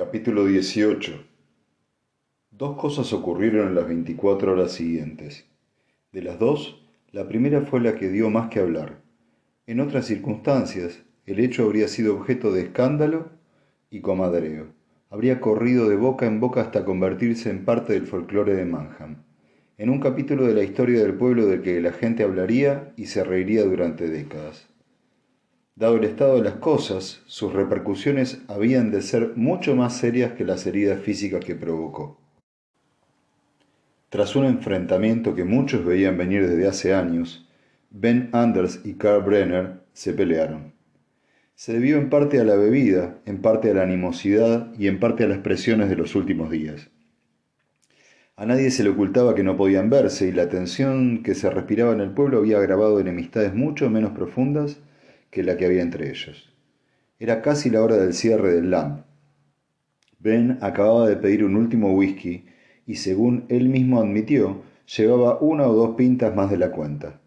Capítulo 18 Dos cosas ocurrieron en las 24 horas siguientes. De las dos, la primera fue la que dio más que hablar. En otras circunstancias, el hecho habría sido objeto de escándalo y comadreo. Habría corrido de boca en boca hasta convertirse en parte del folclore de Manham, en un capítulo de la historia del pueblo del que la gente hablaría y se reiría durante décadas. Dado el estado de las cosas, sus repercusiones habían de ser mucho más serias que las heridas físicas que provocó. Tras un enfrentamiento que muchos veían venir desde hace años, Ben Anders y Karl Brenner se pelearon. Se debió en parte a la bebida, en parte a la animosidad y en parte a las presiones de los últimos días. A nadie se le ocultaba que no podían verse y la tensión que se respiraba en el pueblo había agravado enemistades mucho menos profundas que la que había entre ellos. Era casi la hora del cierre del LAMP. Ben acababa de pedir un último whisky y según él mismo admitió, llevaba una o dos pintas más de la cuenta.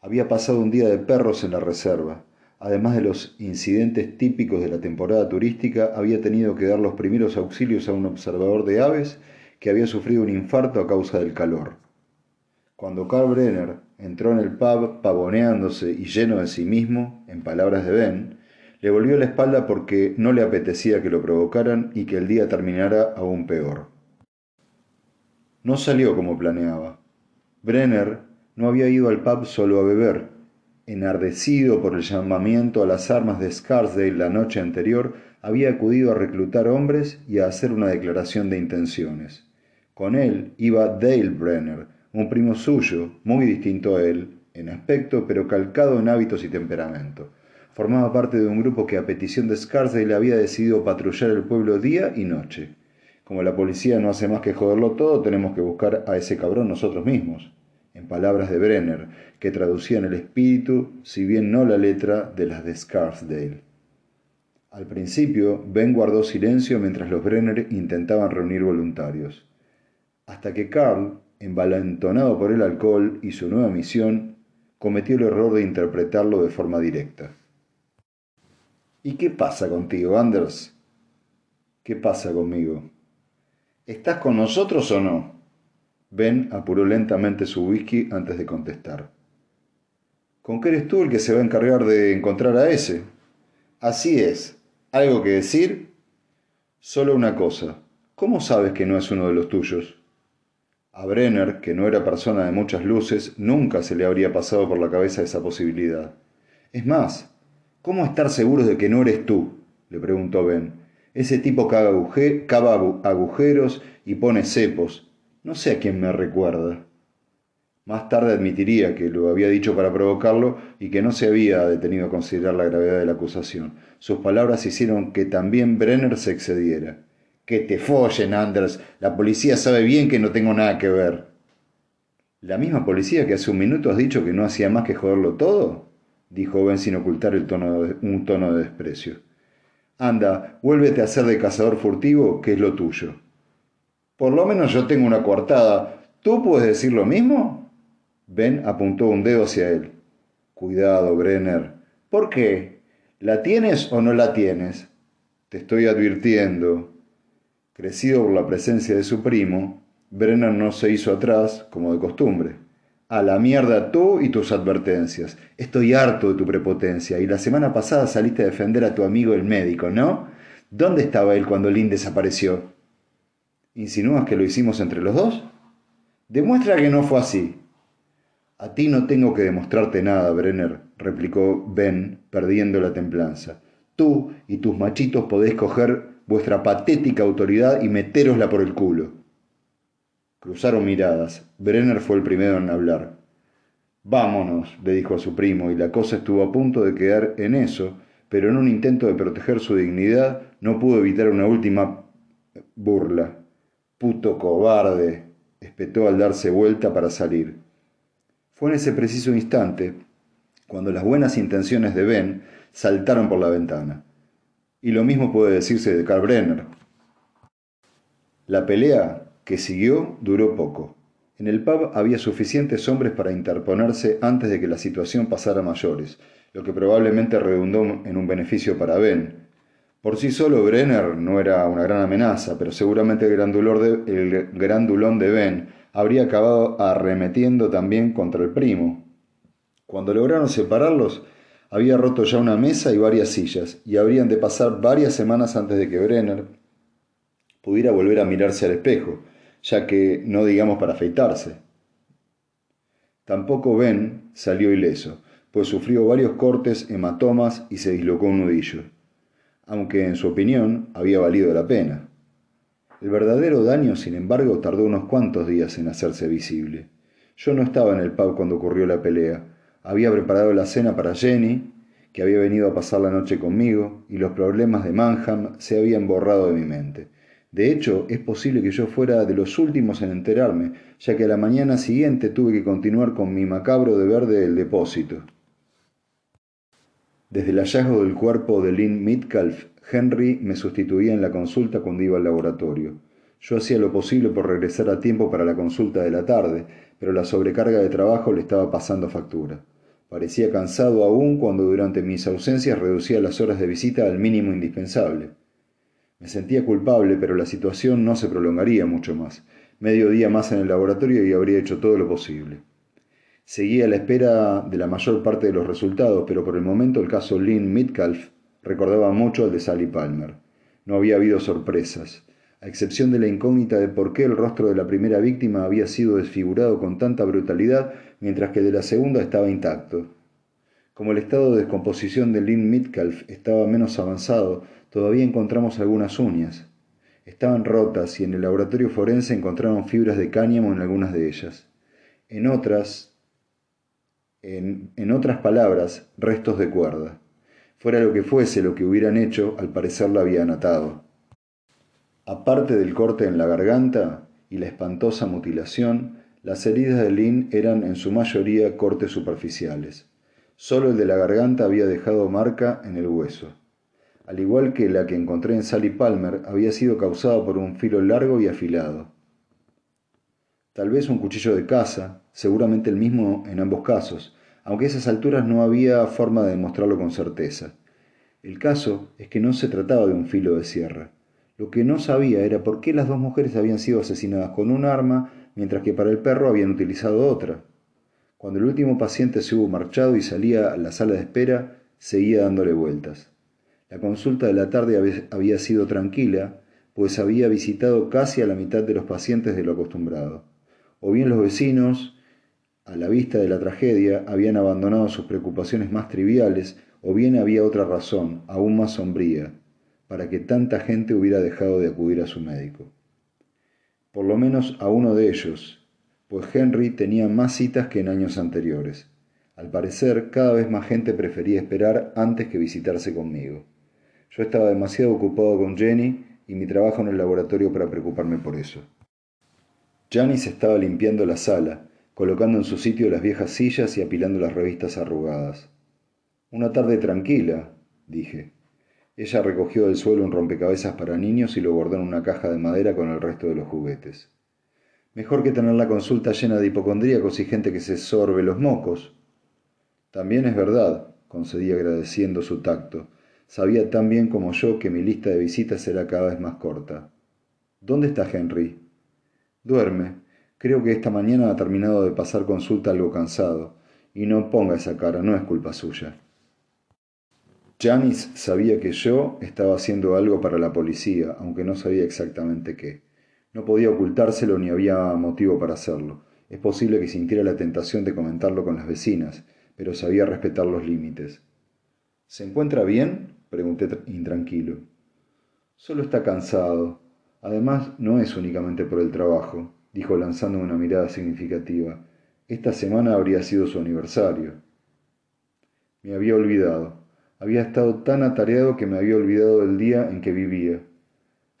Había pasado un día de perros en la reserva. Además de los incidentes típicos de la temporada turística, había tenido que dar los primeros auxilios a un observador de aves que había sufrido un infarto a causa del calor. Cuando Karl Brenner entró en el pub pavoneándose y lleno de sí mismo, en palabras de Ben, le volvió la espalda porque no le apetecía que lo provocaran y que el día terminara aún peor. No salió como planeaba. Brenner no había ido al pub solo a beber. Enardecido por el llamamiento a las armas de Scarsdale la noche anterior, había acudido a reclutar hombres y a hacer una declaración de intenciones. Con él iba Dale Brenner, un primo suyo, muy distinto a él, en aspecto, pero calcado en hábitos y temperamento. Formaba parte de un grupo que a petición de Scarsdale había decidido patrullar el pueblo día y noche. Como la policía no hace más que joderlo todo, tenemos que buscar a ese cabrón nosotros mismos. En palabras de Brenner, que traducían el espíritu, si bien no la letra, de las de Scarsdale. Al principio, Ben guardó silencio mientras los Brenner intentaban reunir voluntarios. Hasta que Carl, envalentonado por el alcohol y su nueva misión, cometió el error de interpretarlo de forma directa. ¿Y qué pasa contigo, Anders? ¿Qué pasa conmigo? ¿Estás con nosotros o no? Ben apuró lentamente su whisky antes de contestar. ¿Con qué eres tú el que se va a encargar de encontrar a ese? Así es. ¿Algo que decir? Solo una cosa. ¿Cómo sabes que no es uno de los tuyos? A Brenner, que no era persona de muchas luces, nunca se le habría pasado por la cabeza esa posibilidad. Es más, ¿cómo estar seguros de que no eres tú? le preguntó Ben. Ese tipo cava agujeros y pone cepos. No sé a quién me recuerda. Más tarde admitiría que lo había dicho para provocarlo y que no se había detenido a considerar la gravedad de la acusación. Sus palabras hicieron que también Brenner se excediera. Que te follen, Anders. La policía sabe bien que no tengo nada que ver. ¿La misma policía que hace un minuto has dicho que no hacía más que joderlo todo? dijo Ben sin ocultar el tono un tono de desprecio. Anda, vuélvete a hacer de cazador furtivo, que es lo tuyo. Por lo menos yo tengo una coartada. ¿Tú puedes decir lo mismo? Ben apuntó un dedo hacia él. Cuidado, Brenner. ¿Por qué? ¿La tienes o no la tienes? Te estoy advirtiendo. Crecido por la presencia de su primo, Brenner no se hizo atrás, como de costumbre. A la mierda tú y tus advertencias. Estoy harto de tu prepotencia. Y la semana pasada saliste a defender a tu amigo el médico, ¿no? ¿Dónde estaba él cuando Lynn desapareció? ¿Insinúas que lo hicimos entre los dos? Demuestra que no fue así. A ti no tengo que demostrarte nada, Brenner, replicó Ben, perdiendo la templanza. Tú y tus machitos podéis coger vuestra patética autoridad y metérosla por el culo. Cruzaron miradas. Brenner fue el primero en hablar. Vámonos, le dijo a su primo, y la cosa estuvo a punto de quedar en eso, pero en un intento de proteger su dignidad no pudo evitar una última burla. Puto cobarde, espetó al darse vuelta para salir. Fue en ese preciso instante cuando las buenas intenciones de Ben saltaron por la ventana. Y lo mismo puede decirse de Karl Brenner. La pelea que siguió duró poco. En el pub había suficientes hombres para interponerse antes de que la situación pasara a mayores, lo que probablemente redundó en un beneficio para Ben, Por sí solo Brenner no era una gran amenaza, pero seguramente el grandulón de, de Ben habría acabado arremetiendo también contra el primo. Cuando lograron separarlos, había roto ya una mesa y varias sillas, y habrían de pasar varias semanas antes de que Brenner pudiera volver a mirarse al espejo, ya que no digamos para afeitarse. Tampoco Ben salió ileso, pues sufrió varios cortes, hematomas y se dislocó un nudillo aunque en su opinión había valido la pena. El verdadero daño, sin embargo, tardó unos cuantos días en hacerse visible. Yo no estaba en el pub cuando ocurrió la pelea. Había preparado la cena para Jenny, que había venido a pasar la noche conmigo, y los problemas de Manham se habían borrado de mi mente. De hecho, es posible que yo fuera de los últimos en enterarme, ya que a la mañana siguiente tuve que continuar con mi macabro deber del depósito. Desde el hallazgo del cuerpo de Lynn Mitcalf, Henry me sustituía en la consulta cuando iba al laboratorio. Yo hacía lo posible por regresar a tiempo para la consulta de la tarde, pero la sobrecarga de trabajo le estaba pasando factura. Parecía cansado aún cuando durante mis ausencias reducía las horas de visita al mínimo indispensable. Me sentía culpable, pero la situación no se prolongaría mucho más. Medio día más en el laboratorio y habría hecho todo lo posible. Seguía a la espera de la mayor parte de los resultados, pero por el momento el caso Lynn Mitcalf recordaba mucho al de Sally Palmer. No había habido sorpresas, a excepción de la incógnita de por qué el rostro de la primera víctima había sido desfigurado con tanta brutalidad, mientras que de la segunda estaba intacto. Como el estado de descomposición de Lynn Mitcalf estaba menos avanzado, todavía encontramos algunas uñas. Estaban rotas y en el laboratorio forense encontraron fibras de cáñamo en algunas de ellas. En otras, en, otras palabras, restos de cuerda. Fuera lo que fuese lo que hubieran hecho, al parecer la habían atado. Aparte del corte en la garganta y la espantosa mutilación, las heridas de Lynn eran en su mayoría cortes superficiales. Solo el de la garganta había dejado marca en el hueso. Al igual que la que encontré en Sally Palmer, había sido causada por un filo largo y afilado. Tal vez un cuchillo de caza, seguramente el mismo en ambos casos, aunque a esas alturas no había forma de demostrarlo con certeza. El caso es que no se trataba de un filo de sierra. Lo que no sabía era por qué las dos mujeres habían sido asesinadas con un arma, mientras que para el perro habían utilizado otra. Cuando el último paciente se hubo marchado y salía a la sala de espera, seguía dándole vueltas. La consulta de la tarde había sido tranquila, pues había visitado casi a la mitad de los pacientes de lo acostumbrado o bien los vecinos, a la vista de la tragedia, habían abandonado sus preocupaciones más triviales, o bien había otra razón, aún más sombría, para que tanta gente hubiera dejado de acudir a su médico. Por lo menos a uno de ellos, pues Henry tenía más citas que en años anteriores. Al parecer, cada vez más gente prefería esperar antes que visitarse conmigo. Yo estaba demasiado ocupado con Jenny y mi trabajo en el laboratorio para preocuparme por eso. Janice estaba limpiando la sala, colocando en su sitio las viejas sillas y apilando las revistas arrugadas. Una tarde tranquila, dije. Ella recogió del suelo un rompecabezas para niños y lo guardó en una caja de madera con el resto de los juguetes. Mejor que tener la consulta llena de hipocondríacos y gente que se sorbe los mocos. También es verdad, concedí agradeciendo su tacto. Sabía tan bien como yo que mi lista de visitas será cada vez más corta. ¿Dónde está Henry? Duerme. Creo que esta mañana ha terminado de pasar consulta algo cansado. Y no ponga esa cara, no es culpa suya. Janice sabía que yo estaba haciendo algo para la policía, aunque no sabía exactamente qué. No podía ocultárselo ni había motivo para hacerlo. Es posible que sintiera la tentación de comentarlo con las vecinas, pero sabía respetar los límites. ¿Se encuentra bien? pregunté intranquilo. Solo está cansado. Además, no es únicamente por el trabajo, dijo lanzando una mirada significativa. Esta semana habría sido su aniversario. Me había olvidado. Había estado tan atareado que me había olvidado del día en que vivía.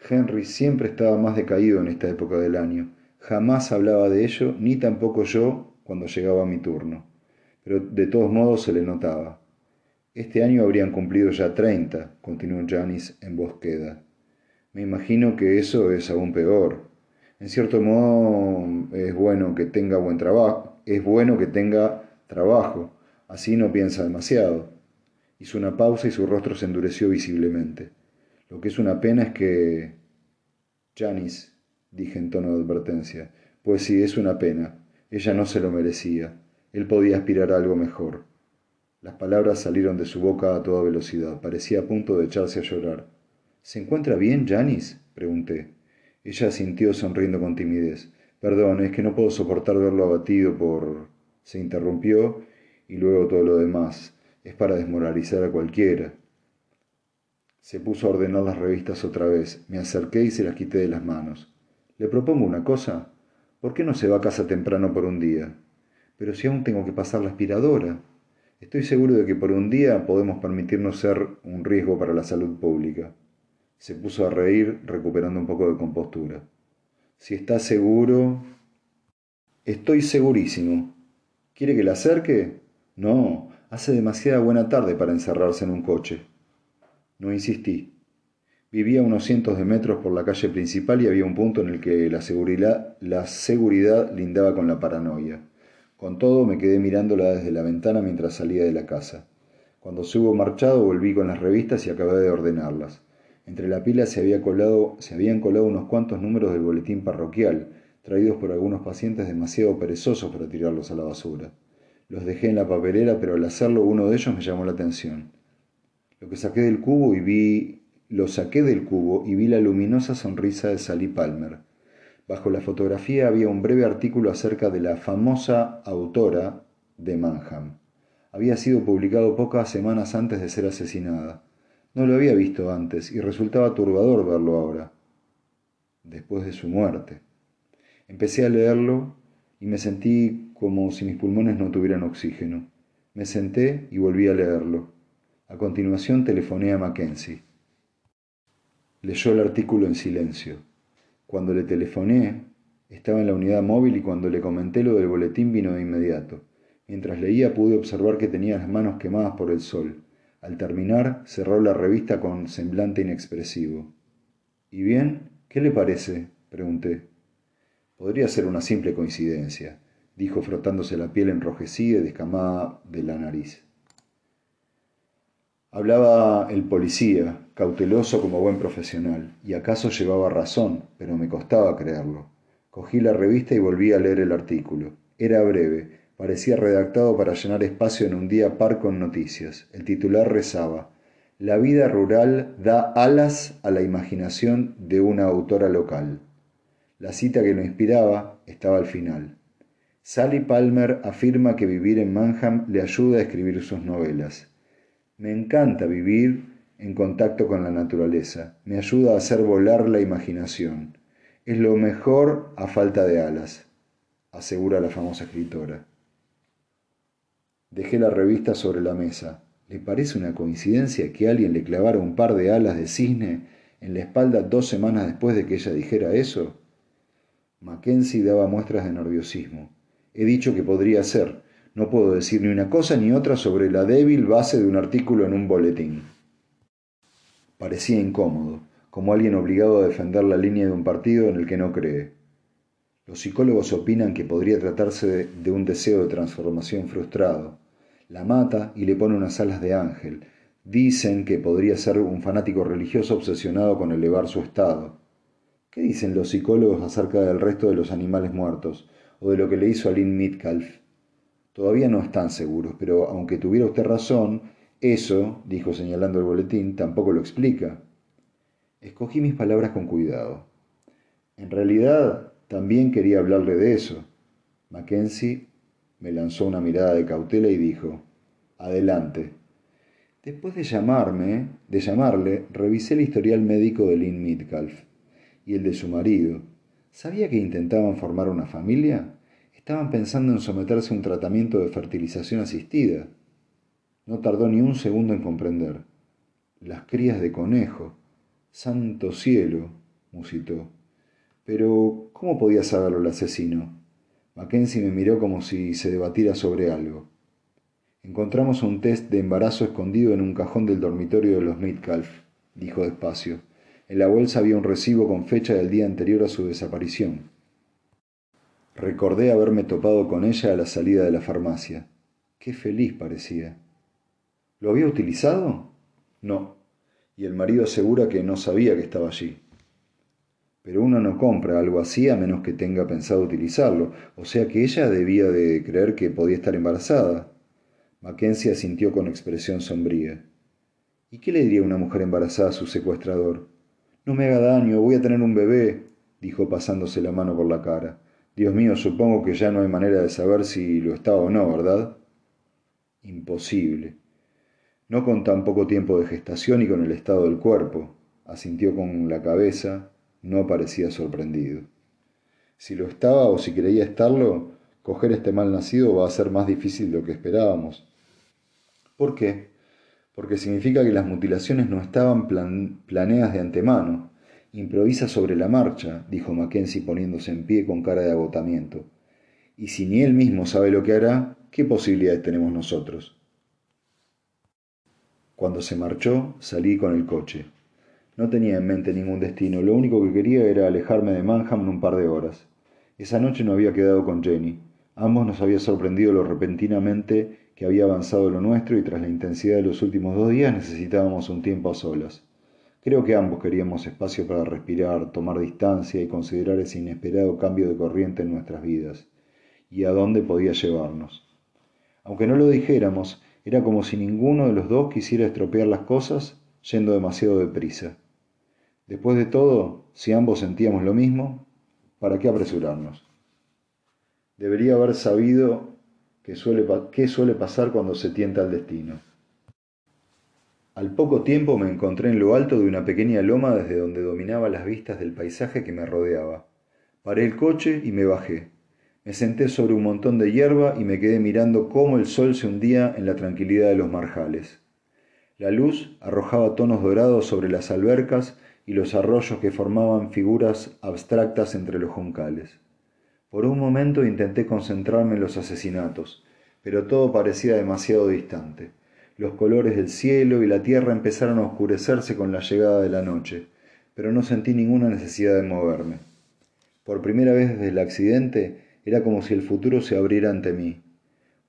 Henry siempre estaba más decaído en esta época del año. Jamás hablaba de ello, ni tampoco yo cuando llegaba mi turno. Pero de todos modos se le notaba. Este año habrían cumplido ya treinta, continuó Janice en voz queda. Me imagino que eso es aún peor. En cierto modo es bueno que tenga buen trabajo, es bueno que tenga trabajo, así no piensa demasiado. Hizo una pausa y su rostro se endureció visiblemente. Lo que es una pena es que... Janice, dije en tono de advertencia, pues sí, es una pena. Ella no se lo merecía. Él podía aspirar a algo mejor. Las palabras salieron de su boca a toda velocidad. Parecía a punto de echarse a llorar. ¿Se encuentra bien, Janice? pregunté. Ella sintió sonriendo con timidez. Perdón, es que no puedo soportar verlo abatido por... se interrumpió y luego todo lo demás. Es para desmoralizar a cualquiera. Se puso a ordenar las revistas otra vez. Me acerqué y se las quité de las manos. ¿Le propongo una cosa? ¿Por qué no se va a casa temprano por un día? Pero si aún tengo que pasar la aspiradora. Estoy seguro de que por un día podemos permitirnos ser un riesgo para la salud pública. Se puso a reír, recuperando un poco de compostura. Si está seguro... Estoy segurísimo. ¿Quiere que la acerque? No, hace demasiada buena tarde para encerrarse en un coche. No insistí. Vivía unos cientos de metros por la calle principal y había un punto en el que la seguridad, la seguridad lindaba con la paranoia. Con todo me quedé mirándola desde la ventana mientras salía de la casa. Cuando se hubo marchado volví con las revistas y acabé de ordenarlas. Entre la pila se, había colado, se habían colado unos cuantos números del boletín parroquial, traídos por algunos pacientes demasiado perezosos para tirarlos a la basura. Los dejé en la papelera, pero al hacerlo uno de ellos me llamó la atención. Lo que saqué del cubo y vi, lo saqué del cubo y vi la luminosa sonrisa de Sally Palmer. Bajo la fotografía había un breve artículo acerca de la famosa autora de Manham. Había sido publicado pocas semanas antes de ser asesinada. No lo había visto antes y resultaba turbador verlo ahora, después de su muerte. Empecé a leerlo y me sentí como si mis pulmones no tuvieran oxígeno. Me senté y volví a leerlo. A continuación telefoné a Mackenzie. Leyó el artículo en silencio. Cuando le telefoné, estaba en la unidad móvil y cuando le comenté lo del boletín vino de inmediato. Mientras leía pude observar que tenía las manos quemadas por el sol. Al terminar, cerró la revista con semblante inexpresivo. ¿Y bien? ¿Qué le parece? pregunté. Podría ser una simple coincidencia, dijo frotándose la piel enrojecida y descamada de la nariz. Hablaba el policía, cauteloso como buen profesional, y acaso llevaba razón, pero me costaba creerlo. Cogí la revista y volví a leer el artículo. Era breve, Parecía redactado para llenar espacio en un día par con noticias. El titular rezaba, La vida rural da alas a la imaginación de una autora local. La cita que lo inspiraba estaba al final. Sally Palmer afirma que vivir en Manham le ayuda a escribir sus novelas. Me encanta vivir en contacto con la naturaleza. Me ayuda a hacer volar la imaginación. Es lo mejor a falta de alas, asegura la famosa escritora. Dejé la revista sobre la mesa. ¿Le parece una coincidencia que alguien le clavara un par de alas de cisne en la espalda dos semanas después de que ella dijera eso? Mackenzie daba muestras de nerviosismo. He dicho que podría ser. No puedo decir ni una cosa ni otra sobre la débil base de un artículo en un boletín. Parecía incómodo, como alguien obligado a defender la línea de un partido en el que no cree. Los psicólogos opinan que podría tratarse de un deseo de transformación frustrado. La mata y le pone unas alas de ángel. Dicen que podría ser un fanático religioso obsesionado con elevar su estado. ¿Qué dicen los psicólogos acerca del resto de los animales muertos o de lo que le hizo a Lynn Mitcalf? Todavía no están seguros, pero aunque tuviera usted razón, eso, dijo señalando el boletín, tampoco lo explica. Escogí mis palabras con cuidado. En realidad, también quería hablarle de eso. Mackenzie me lanzó una mirada de cautela y dijo, Adelante. Después de llamarme, de llamarle, revisé el historial médico de Lynn Midcalf y el de su marido. ¿Sabía que intentaban formar una familia? Estaban pensando en someterse a un tratamiento de fertilización asistida. No tardó ni un segundo en comprender. Las crías de conejo. Santo cielo, musitó. Pero, ¿cómo podía saberlo el asesino? Mackenzie me miró como si se debatiera sobre algo. Encontramos un test de embarazo escondido en un cajón del dormitorio de los Midcalf, dijo despacio. En la bolsa había un recibo con fecha del día anterior a su desaparición. Recordé haberme topado con ella a la salida de la farmacia. Qué feliz parecía. ¿Lo había utilizado? No. y el marido asegura que no sabía que estaba allí. Pero uno no compra algo así a menos que tenga pensado utilizarlo, o sea que ella debía de creer que podía estar embarazada. Mackenzie asintió con expresión sombría. ¿Y qué le diría una mujer embarazada a su secuestrador? No me haga daño, voy a tener un bebé, dijo pasándose la mano por la cara. Dios mío, supongo que ya no hay manera de saber si lo estaba o no, ¿verdad? Imposible. No con tan poco tiempo de gestación y con el estado del cuerpo, asintió con la cabeza, no parecía sorprendido. Si lo estaba o si creía estarlo, coger este mal nacido va a ser más difícil de lo que esperábamos. ¿Por qué? Porque significa que las mutilaciones no estaban planeadas de antemano. Improvisa sobre la marcha, dijo Mackenzie poniéndose en pie con cara de agotamiento. Y si ni él mismo sabe lo que hará, ¿qué posibilidades tenemos nosotros? Cuando se marchó, salí con el coche. No tenía en mente ningún destino, lo único que quería era alejarme de Manham en un par de horas. Esa noche no había quedado con Jenny. Ambos nos había sorprendido lo repentinamente que había avanzado lo nuestro y tras la intensidad de los últimos dos días necesitábamos un tiempo a solas. Creo que ambos queríamos espacio para respirar, tomar distancia y considerar ese inesperado cambio de corriente en nuestras vidas y a dónde podía llevarnos. Aunque no lo dijéramos, era como si ninguno de los dos quisiera estropear las cosas yendo demasiado deprisa. Después de todo, si ambos sentíamos lo mismo, ¿para qué apresurarnos? Debería haber sabido qué suele, qué suele pasar cuando se tienta el destino. Al poco tiempo me encontré en lo alto de una pequeña loma desde donde dominaba las vistas del paisaje que me rodeaba. Paré el coche y me bajé. Me senté sobre un montón de hierba y me quedé mirando cómo el sol se hundía en la tranquilidad de los marjales. La luz arrojaba tonos dorados sobre las albercas y los arroyos que formaban figuras abstractas entre los juncales. Por un momento intenté concentrarme en los asesinatos, pero todo parecía demasiado distante. Los colores del cielo y la tierra empezaron a oscurecerse con la llegada de la noche, pero no sentí ninguna necesidad de moverme. Por primera vez desde el accidente era como si el futuro se abriera ante mí.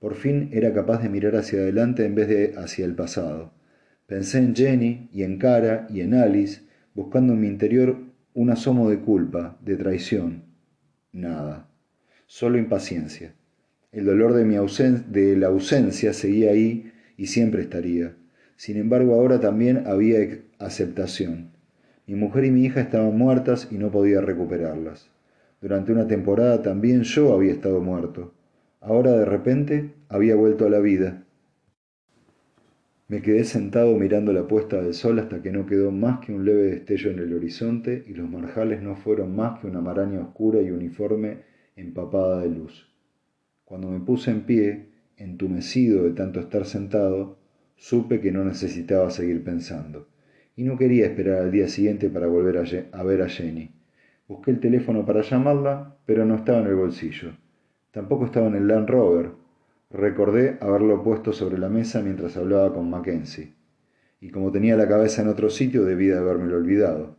Por fin era capaz de mirar hacia adelante en vez de hacia el pasado. Pensé en Jenny y en Cara y en Alice buscando en mi interior un asomo de culpa, de traición. Nada, solo impaciencia. El dolor de, mi de la ausencia seguía ahí y siempre estaría. Sin embargo, ahora también había aceptación. Mi mujer y mi hija estaban muertas y no podía recuperarlas. Durante una temporada también yo había estado muerto. Ahora de repente había vuelto a la vida me quedé sentado mirando la puesta del sol hasta que no quedó más que un leve destello en el horizonte y los marjales no fueron más que una maraña oscura y uniforme empapada de luz. Cuando me puse en pie, entumecido de tanto estar sentado, supe que no necesitaba seguir pensando, y no quería esperar al día siguiente para volver a, ver a Jenny. Busqué el teléfono para llamarla, pero no estaba en el bolsillo. Tampoco estaba en el Land Rover, Recordé haberlo puesto sobre la mesa mientras hablaba con Mackenzie, y como tenía la cabeza en otro sitio debía de habérmelo olvidado.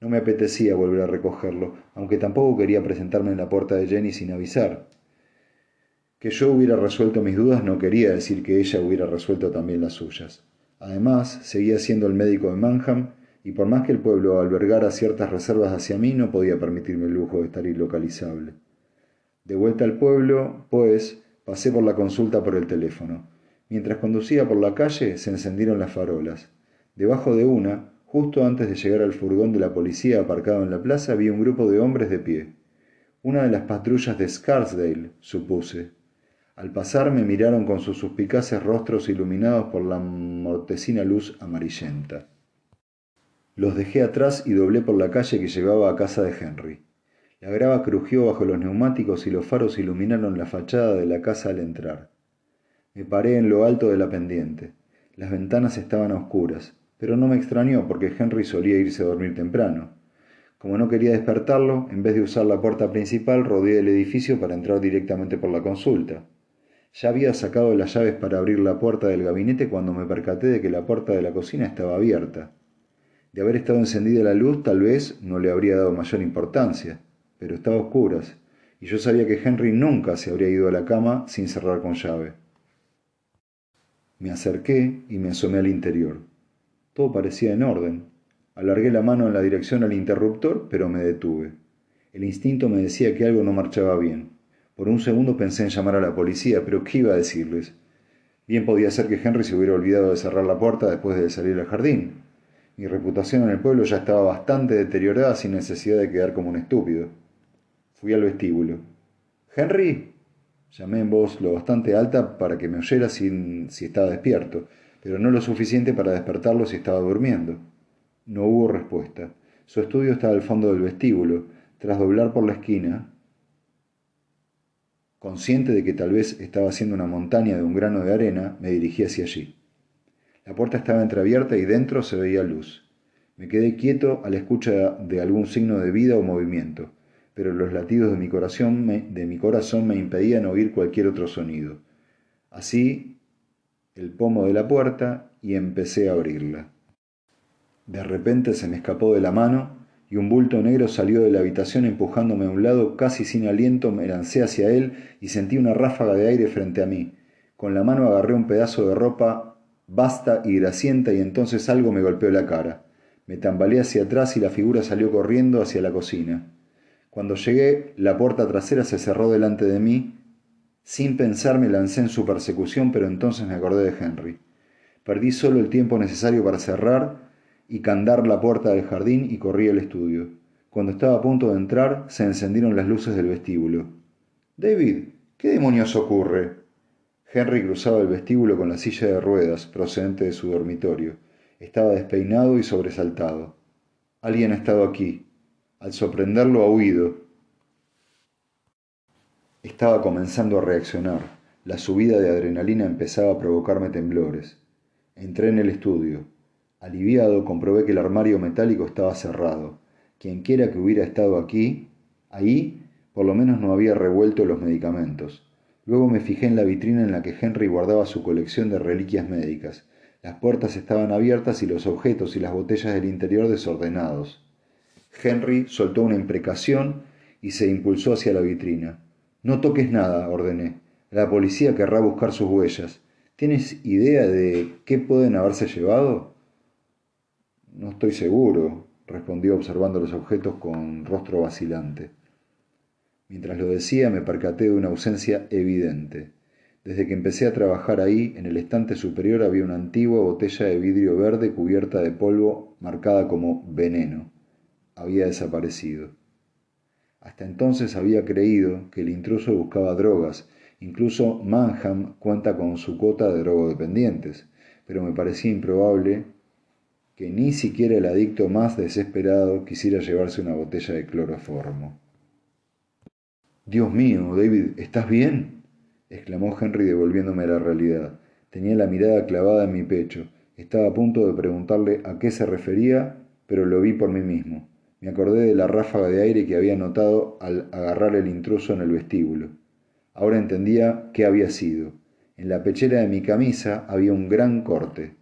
No me apetecía volver a recogerlo, aunque tampoco quería presentarme en la puerta de Jenny sin avisar. Que yo hubiera resuelto mis dudas no quería decir que ella hubiera resuelto también las suyas. Además, seguía siendo el médico de Manham, y por más que el pueblo albergara ciertas reservas hacia mí, no podía permitirme el lujo de estar ilocalizable. De vuelta al pueblo, pues, Pasé por la consulta por el teléfono. Mientras conducía por la calle se encendieron las farolas. Debajo de una, justo antes de llegar al furgón de la policía aparcado en la plaza, había un grupo de hombres de pie. Una de las patrullas de Scarsdale, supuse. Al pasar me miraron con sus suspicaces rostros iluminados por la mortecina luz amarillenta. Los dejé atrás y doblé por la calle que llevaba a casa de Henry. La grava crujió bajo los neumáticos y los faros iluminaron la fachada de la casa al entrar. Me paré en lo alto de la pendiente. Las ventanas estaban a oscuras, pero no me extrañó porque Henry solía irse a dormir temprano. Como no quería despertarlo, en vez de usar la puerta principal, rodeé el edificio para entrar directamente por la consulta. Ya había sacado las llaves para abrir la puerta del gabinete cuando me percaté de que la puerta de la cocina estaba abierta. De haber estado encendida la luz, tal vez no le habría dado mayor importancia pero estaba a oscuras, y yo sabía que Henry nunca se habría ido a la cama sin cerrar con llave. Me acerqué y me asomé al interior. Todo parecía en orden. Alargué la mano en la dirección al interruptor, pero me detuve. El instinto me decía que algo no marchaba bien. Por un segundo pensé en llamar a la policía, pero ¿qué iba a decirles? Bien podía ser que Henry se hubiera olvidado de cerrar la puerta después de salir al jardín. Mi reputación en el pueblo ya estaba bastante deteriorada sin necesidad de quedar como un estúpido. Fui al vestíbulo. Henry, llamé en voz lo bastante alta para que me oyera si, si estaba despierto, pero no lo suficiente para despertarlo si estaba durmiendo. No hubo respuesta. Su estudio estaba al fondo del vestíbulo. Tras doblar por la esquina, consciente de que tal vez estaba haciendo una montaña de un grano de arena, me dirigí hacia allí. La puerta estaba entreabierta y dentro se veía luz. Me quedé quieto a la escucha de algún signo de vida o movimiento, pero los latidos de mi corazón me, de mi corazón me impedían oír cualquier otro sonido. Así, el pomo de la puerta y empecé a abrirla. De repente se me escapó de la mano y un bulto negro salió de la habitación empujándome a un lado, casi sin aliento me lancé hacia él y sentí una ráfaga de aire frente a mí. Con la mano agarré un pedazo de ropa vasta y grasienta y entonces algo me golpeó la cara. Me tambaleé hacia atrás y la figura salió corriendo hacia la cocina. Cuando llegué, la puerta trasera se cerró delante de mí. Sin pensar me lancé en su persecución, pero entonces me acordé de Henry. Perdí solo el tiempo necesario para cerrar y candar la puerta del jardín y corrí al estudio. Cuando estaba a punto de entrar, se encendieron las luces del vestíbulo. David, ¿qué demonios ocurre? Henry cruzaba el vestíbulo con la silla de ruedas procedente de su dormitorio. Estaba despeinado y sobresaltado. Alguien ha estado aquí. Al sorprenderlo ha huido. Estaba comenzando a reaccionar. La subida de adrenalina empezaba a provocarme temblores. Entré en el estudio. Aliviado, comprobé que el armario metálico estaba cerrado. Quienquiera que hubiera estado aquí, ahí, por lo menos no había revuelto los medicamentos. Luego me fijé en la vitrina en la que Henry guardaba su colección de reliquias médicas. Las puertas estaban abiertas y los objetos y las botellas del interior desordenados. Henry soltó una imprecación y se impulsó hacia la vitrina. No toques nada, ordené. La policía querrá buscar sus huellas. ¿Tienes idea de qué pueden haberse llevado? No estoy seguro, respondió observando los objetos con rostro vacilante. Mientras lo decía me percaté de una ausencia evidente. Desde que empecé a trabajar ahí, en el estante superior había una antigua botella de vidrio verde cubierta de polvo marcada como veneno. Había desaparecido. Hasta entonces había creído que el intruso buscaba drogas, incluso Manham cuenta con su cuota de drogodependientes, pero me parecía improbable que ni siquiera el adicto más desesperado quisiera llevarse una botella de cloroformo. Dios mío, David, ¿estás bien? exclamó Henry devolviéndome la realidad. Tenía la mirada clavada en mi pecho. Estaba a punto de preguntarle a qué se refería, pero lo vi por mí mismo. Me acordé de la ráfaga de aire que había notado al agarrar el intruso en el vestíbulo. Ahora entendía qué había sido. En la pechera de mi camisa había un gran corte.